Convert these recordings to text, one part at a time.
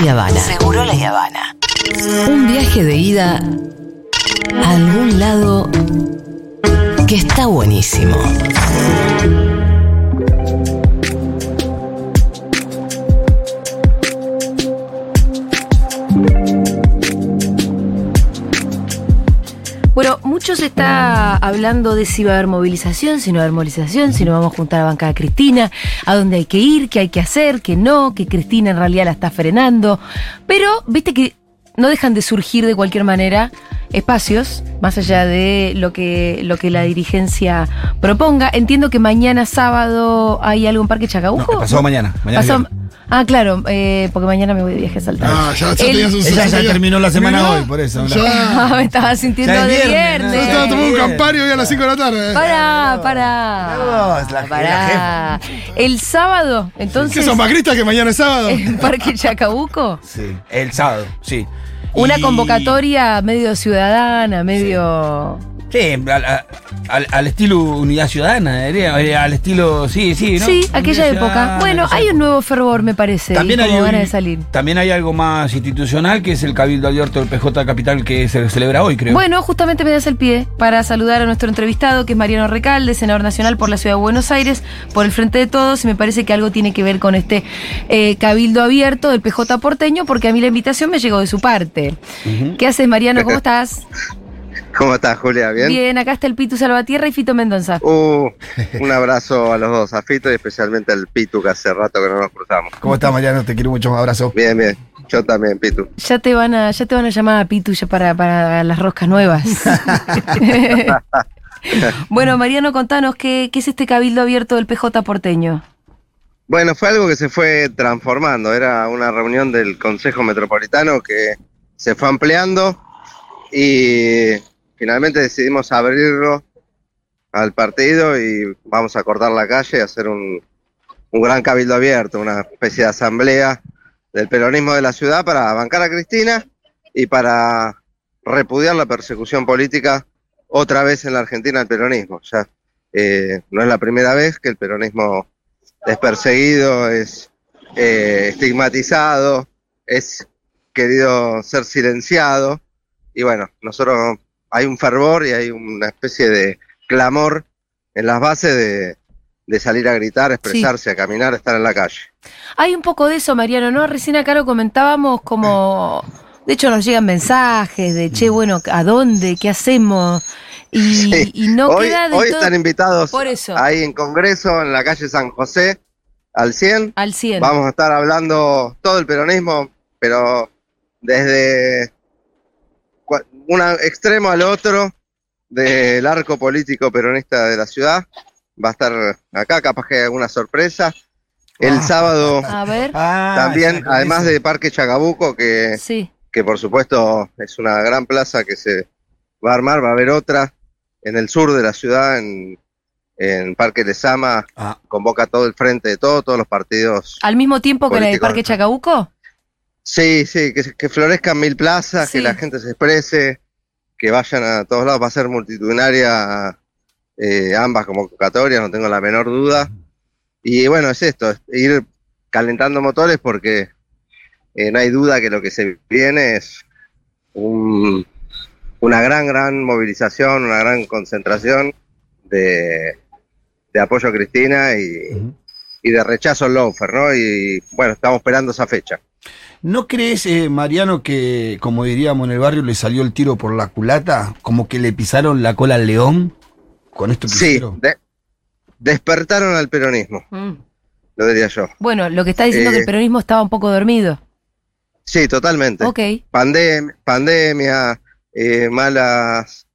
La Habana. Seguro La Habana. Un viaje de ida a algún lado que está buenísimo. Bueno, mucho se está hablando de si va a haber movilización, si no va a haber movilización, si no vamos a juntar a bancada Cristina, a dónde hay que ir, qué hay que hacer, qué no, que Cristina en realidad la está frenando. Pero, viste que no dejan de surgir de cualquier manera espacios, más allá de lo que, lo que la dirigencia proponga. Entiendo que mañana sábado hay algo en Parque Chacabuco. No, pasado mañana. mañana viernes. Ah, claro, eh, porque mañana me voy de viaje a saltar. Ah, ya, ya El- tenías un Ella ya terminó la semana Mirá, hoy, por eso. Ya. me estaba sintiendo Ya es de viernes. Yo estaba tomando un campario hoy a las 5 de la tarde. Pará, pará. No, es la- Pará. El sábado, entonces. ¿Qué son macristas que mañana es sábado? En Parque Chacabuco. Sí, el sábado, sí. Una Y- convocatoria medio ciudadana, medio. Sí, al, a- al- al estilo Unidad Ciudadana, diría, eh, al estilo, sí, sí, ¿no? Sí, aquella Unidad época. Bueno, hay un nuevo fervor, me parece. También y hay, un- de salir. también hay algo más institucional que es el Cabildo Abierto del PJ Capital que se celebra hoy, creo. Bueno, justamente me das el pie para saludar a nuestro entrevistado, que es Mariano Recalde, senador nacional por la Ciudad de Buenos Aires, por el Frente de Todos, y me parece que algo tiene que ver con este eh, cabildo abierto del PJ porteño, porque a mí la invitación me llegó de su parte. ¿Qué haces, Mariano? ¿Cómo estás? ¿Cómo estás, Julia? ¿Bien? Bien, acá está el Pitu Salvatierra y Fito Mendoza. Uh, un abrazo a los dos, a Fito y especialmente al Pitu, que hace rato que no nos cruzamos. ¿Cómo estás, Mariano? Te quiero mucho, un abrazo. Bien, bien. Yo también, Pitu. Ya te van a, ya te van a llamar a Pitu ya para, para las roscas nuevas. bueno, Mariano, contanos qué, qué es este cabildo abierto del PJ porteño. Bueno, fue algo que se fue transformando. Era una reunión del Consejo Metropolitano que se fue ampliando y finalmente decidimos abrirlo al partido y vamos a cortar la calle y hacer un, un gran cabildo abierto, una especie de asamblea del peronismo de la ciudad para bancar a Cristina y para repudiar la persecución política otra vez en la Argentina al peronismo. Ya eh, no es la primera vez que el peronismo es perseguido, es eh, estigmatizado, es querido ser silenciado. Y bueno, nosotros hay un fervor y hay una especie de clamor en las bases de, de salir a gritar, expresarse, a caminar, estar en la calle. Hay un poco de eso, Mariano, ¿no? Recién acá lo comentábamos como... De hecho, nos llegan mensajes de, che, bueno, ¿a dónde? ¿Qué hacemos? Y, Sí. y no hoy queda de hoy todo están invitados Por eso. ahí en Congreso, en la calle San José, al 100. al 100. Vamos a estar hablando todo el peronismo, pero desde un extremo al otro del arco político peronista de la ciudad. Va a estar acá, capaz que hay alguna sorpresa. El Ah. sábado A ver, Ah, también, además de Parque Chacabuco, que, sí. que por supuesto es una gran plaza que se va a armar, va a haber otra en el sur de la ciudad, en, en Parque Lezama, Ah, convoca todo el frente de todo, todos los partidos ¿Al mismo tiempo que la de Político. Parque Chacabuco? Sí, sí, que, que florezcan mil plazas, Sí. que la gente se exprese, que vayan a todos lados, va a ser multitudinaria eh, ambas convocatorias, no tengo la menor duda. Y bueno, es esto, es ir calentando motores porque eh, no hay duda que lo que se viene es un- una gran, gran movilización, una gran concentración de, de apoyo a Cristina y, de rechazo al loafer, ¿no? Y bueno, estamos esperando esa fecha. ¿No crees, eh, Mariano, que, como diríamos en el barrio, le salió el tiro por la culata? Como que le pisaron la cola al león con esto que Sí, hicieron? de- despertaron al peronismo, Mm. lo diría yo. Bueno, lo que está diciendo Eh, que el peronismo estaba un poco dormido. Sí, totalmente. Ok. Pandem- pandemia, eh, malas,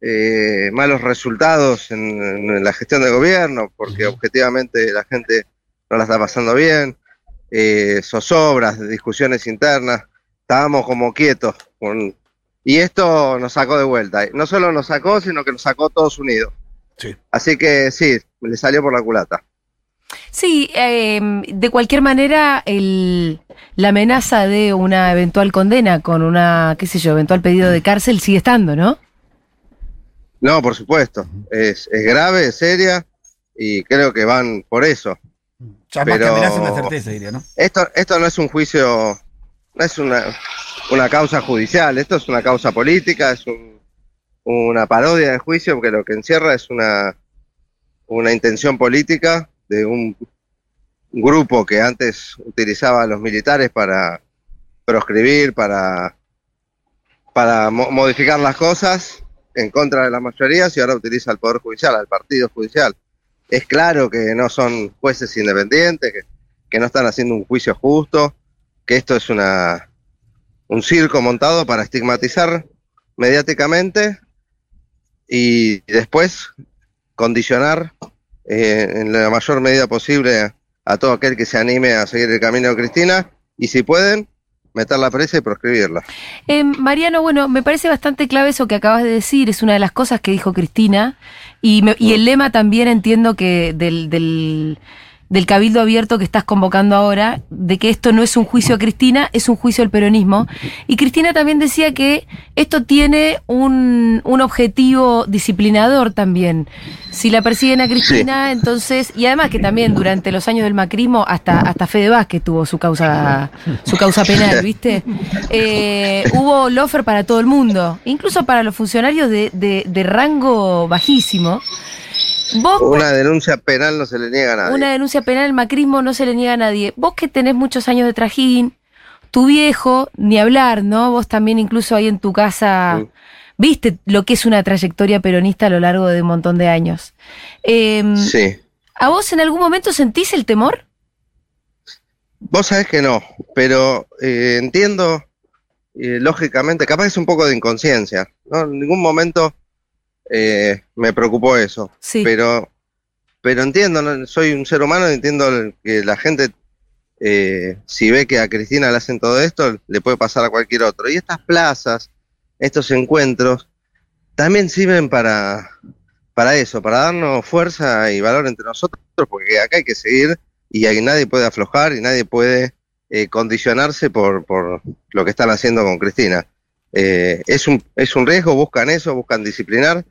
eh, malos resultados en, en la gestión del gobierno, porque objetivamente la gente no la está pasando bien, eh, zozobras, discusiones internas, estábamos como quietos. con- y esto nos sacó de vuelta. No solo nos sacó, sino que nos sacó todos unidos. Sí. Así que sí, le salió por la culata. Sí, eh, de cualquier manera, el, la amenaza de una eventual condena con una, qué sé yo, eventual pedido de cárcel sigue estando, ¿no? No, por supuesto. Es, es grave, es seria y creo que van por eso. Ya más que pero- amenaza una certeza, diría, ¿no? Esto, esto no es un juicio no es una, una causa judicial, esto es una causa política, es un- una parodia de juicio porque lo que encierra es una, una intención política de un grupo que antes utilizaba a los militares para proscribir, para, para mo- modificar las cosas en contra de las mayorías y ahora utiliza al Poder Judicial, al Partido Judicial. Es claro que no son jueces independientes, que, no están haciendo un juicio justo, que esto es una, un circo montado para estigmatizar mediáticamente y después condicionar eh, en la mayor medida posible a todo aquel que se anime a seguir el camino de Cristina y si pueden, meterla presa y proscribirla. Eh, Mariano, bueno, me parece bastante clave eso que acabas de decir, es una de las cosas que dijo Cristina, y, me- y el lema también entiendo que del, del, del cabildo abierto que estás convocando ahora, de que esto no es un juicio a Cristina, es un juicio al peronismo. Y Cristina también decía que esto tiene un, un objetivo disciplinador también. Si la persiguen a Cristina, entonces, y además que también durante los años del macrismo, hasta, hasta Fede Vázquez tuvo su causa, su causa penal, ¿viste? Eh, hubo lofer para todo el mundo, incluso para los funcionarios de, de- de rango bajísimo. Vos, Una denuncia penal no se le niega a nadie. una denuncia penal, el macrismo no se le niega a nadie. Vos que tenés muchos años de trajín, tu viejo, ni hablar, ¿no? Vos también incluso ahí en tu casa Sí. viste lo que es una trayectoria peronista a lo largo de un montón de años. Eh, Sí. ¿A vos en algún momento sentís el temor? Vos sabés que no, pero eh, entiendo eh, lógicamente, capaz es un poco de inconsciencia, ¿no? En ningún momento eh, me preocupó eso, Sí. pero, pero entiendo, soy un ser humano entiendo que la gente, eh, si ve que a Cristina le hacen todo esto, le puede pasar a cualquier otro. Y estas plazas, estos encuentros, también sirven para, para eso, para darnos fuerza y valor entre nosotros, porque acá hay que seguir y ahí nadie puede aflojar y nadie puede eh, condicionarse por, por lo que están haciendo con Cristina. Eh, es, un, es un riesgo, buscan eso, buscan disciplinar,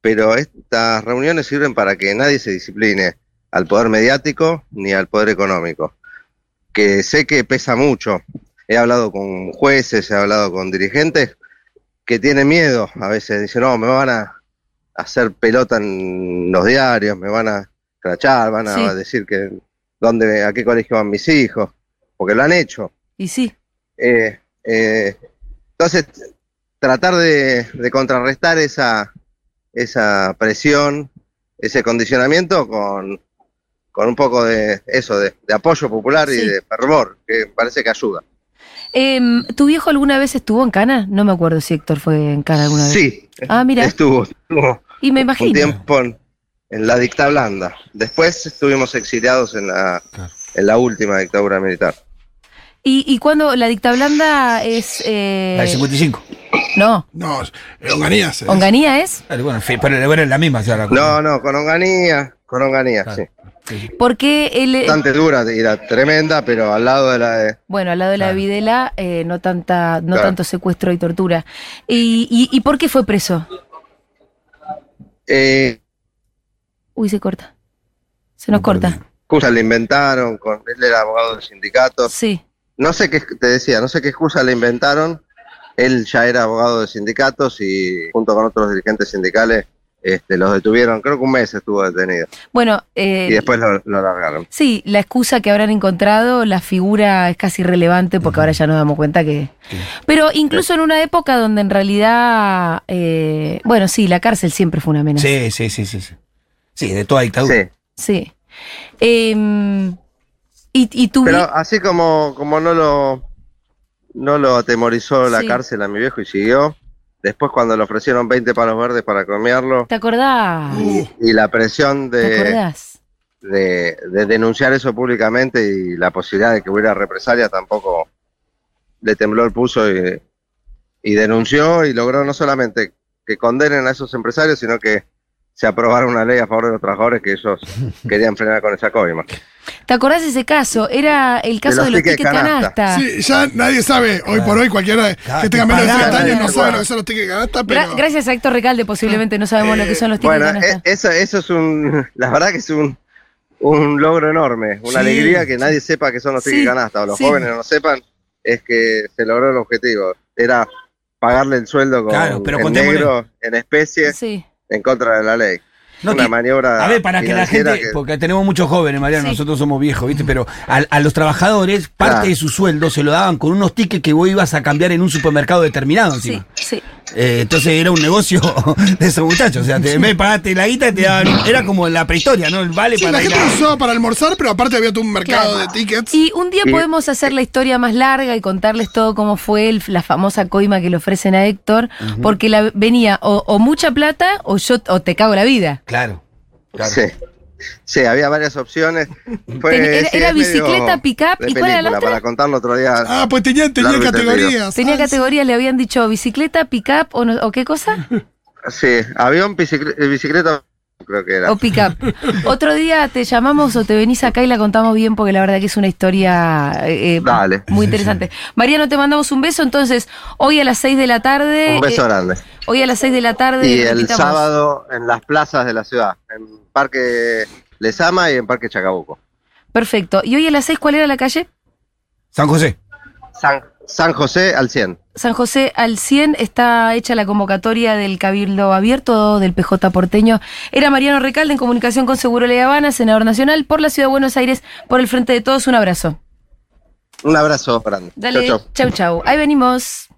pero estas reuniones sirven para que nadie se discipline al poder mediático ni al poder económico, que sé que pesa mucho. He hablado con jueces, he hablado con dirigentes que tienen miedo, a veces dicen, no, me van a hacer pelota en los diarios, me van a crachar, van a Sí. decir que dónde, a qué colegio van mis hijos, porque lo han hecho. Y sí. Eh, eh, entonces, tratar de, de contrarrestar esa, esa presión, ese condicionamiento con, con un poco de eso, de, de apoyo popular y de fervor, que parece que ayuda. Em, ¿Tu viejo alguna vez estuvo en Cana? No me acuerdo si Héctor fue en Cana alguna vez. Sí, Ah, mira. estuvo, estuvo Y me un imagino. tiempo en, en la dicta blanda. Después estuvimos exiliados en la, Claro. en la última dictadura militar. ¿Y, y cuando la dicta blanda es. eh, La del 55. no, No, eh, Onganías. eh. Onganía es? Claro, Bueno, pero bueno, es la misma. o sea, la- No, no, con Onganía, con Onganía, Claro. sí. Porque él. eh, Bastante dura era tremenda, pero al lado de la de... Bueno, al lado de la Claro. Videla, eh, no tanta, no Claro. tanto secuestro y tortura. ¿Y, y, y por qué fue preso? Eh, Uy, se corta. Se nos corta. excusa le inventaron, con, él era abogado del sindicato. Sí. No sé qué, te decía, no sé qué excusa le inventaron. Él ya era abogado de sindicatos y junto con otros dirigentes sindicales este, los detuvieron. Creo que un mes estuvo detenido. Bueno, eh, Y después lo, lo largaron. sí, la excusa que habrán encontrado, la figura es casi irrelevante porque ahora ya nos damos cuenta que... Pero incluso en una época donde en realidad, eh, bueno, sí, la cárcel siempre fue una amenaza. Sí, sí, sí, sí. Sí, Sí, de toda dictadura. Sí. Sí. Em, y, y Pero así como, como no lo no lo atemorizó la Sí. cárcel a mi viejo y siguió, después cuando le ofrecieron 20 palos verdes para comerlo ¿Te acordás? y la presión de, de denunciar eso públicamente y la posibilidad de que hubiera represalia tampoco le tembló el pulso y, y denunció y logró no solamente que condenen a esos empresarios, sino que se aprobara una ley a favor de los trabajadores que ellos querían frenar con esa coima. ¿Te acordás de ese caso? Era el caso los de los tickets canasta. canasta. Sí, ya nadie sabe, hoy por hoy, cualquiera que tenga menos de 60 pagaba, años no sabe lo que son los tickets de canasta, pero. Gra- gracias a Héctor Recalde, posiblemente no sabemos lo que son los tickets Bueno, canasta. e- eso, eso es un, la verdad que es un, un logro enorme, una Sí, alegría que nadie sepa que son los Sí, tickets canasta, o los sí. jóvenes no lo sepan, es que se logró el objetivo. Era pagarle el sueldo con, Claro, pero en negro, en especie, Sí. en contra de la ley. No, Una que- maniobra A ver, para que la gente, que- porque tenemos muchos jóvenes, Mariano, Sí. nosotros somos viejos, ¿viste? Pero a, a los trabajadores, parte Claro. de su sueldo se lo daban con unos tickets que vos ibas a cambiar en un supermercado determinado Sí, encima. sí. Eh, entonces era un negocio de esos muchachos. O sea, te, en vez de pagarte la guita, te daban. Era como la prehistoria, ¿no? El vale Sí, para la gente lo usaba para almorzar, pero aparte había todo un mercado Claro. de tickets. Y un día Y- podemos hacer la historia más larga y contarles todo cómo fue el- la famosa coima que le ofrecen a Héctor, porque la, venía o, o mucha plata o yo o te cago la vida. Claro. claro. Sí. Sí, había varias opciones. Fue, Ten- era- sí, bicicleta, pick-up, ¿y cuál era la otra? Para contarlo otro día. Ah, pues tenía, tenía categorías. Tenía Ah, categorías, le habían dicho bicicleta, pick-up o, no- o qué cosa? Sí, avión, bicicle- bicicleta, creo que era. O pick-up. Otro día te llamamos o te venís acá y la contamos bien porque la verdad que es una historia eh, eh, Dale. muy interesante. Mariano, te mandamos un beso. Entonces, hoy a las 6 de la tarde. Un beso eh, grande. Hoy a las 6 de la tarde. Y el invitamos. sábado en las plazas de la ciudad, en Parque Lesama y en Parque Chacabuco. Perfecto. ¿Y hoy a las 6 cuál era la calle? San José. San, San José al 100. San José al 100 está hecha la convocatoria del Cabildo Abierto del PJ porteño. Era Mariano Recalde en comunicación con Seguro La Habana, senador nacional por la Ciudad de Buenos Aires, por el Frente de Todos. Un abrazo. Un abrazo grande. Dale, Chau, chau. chau, chau. Ahí venimos.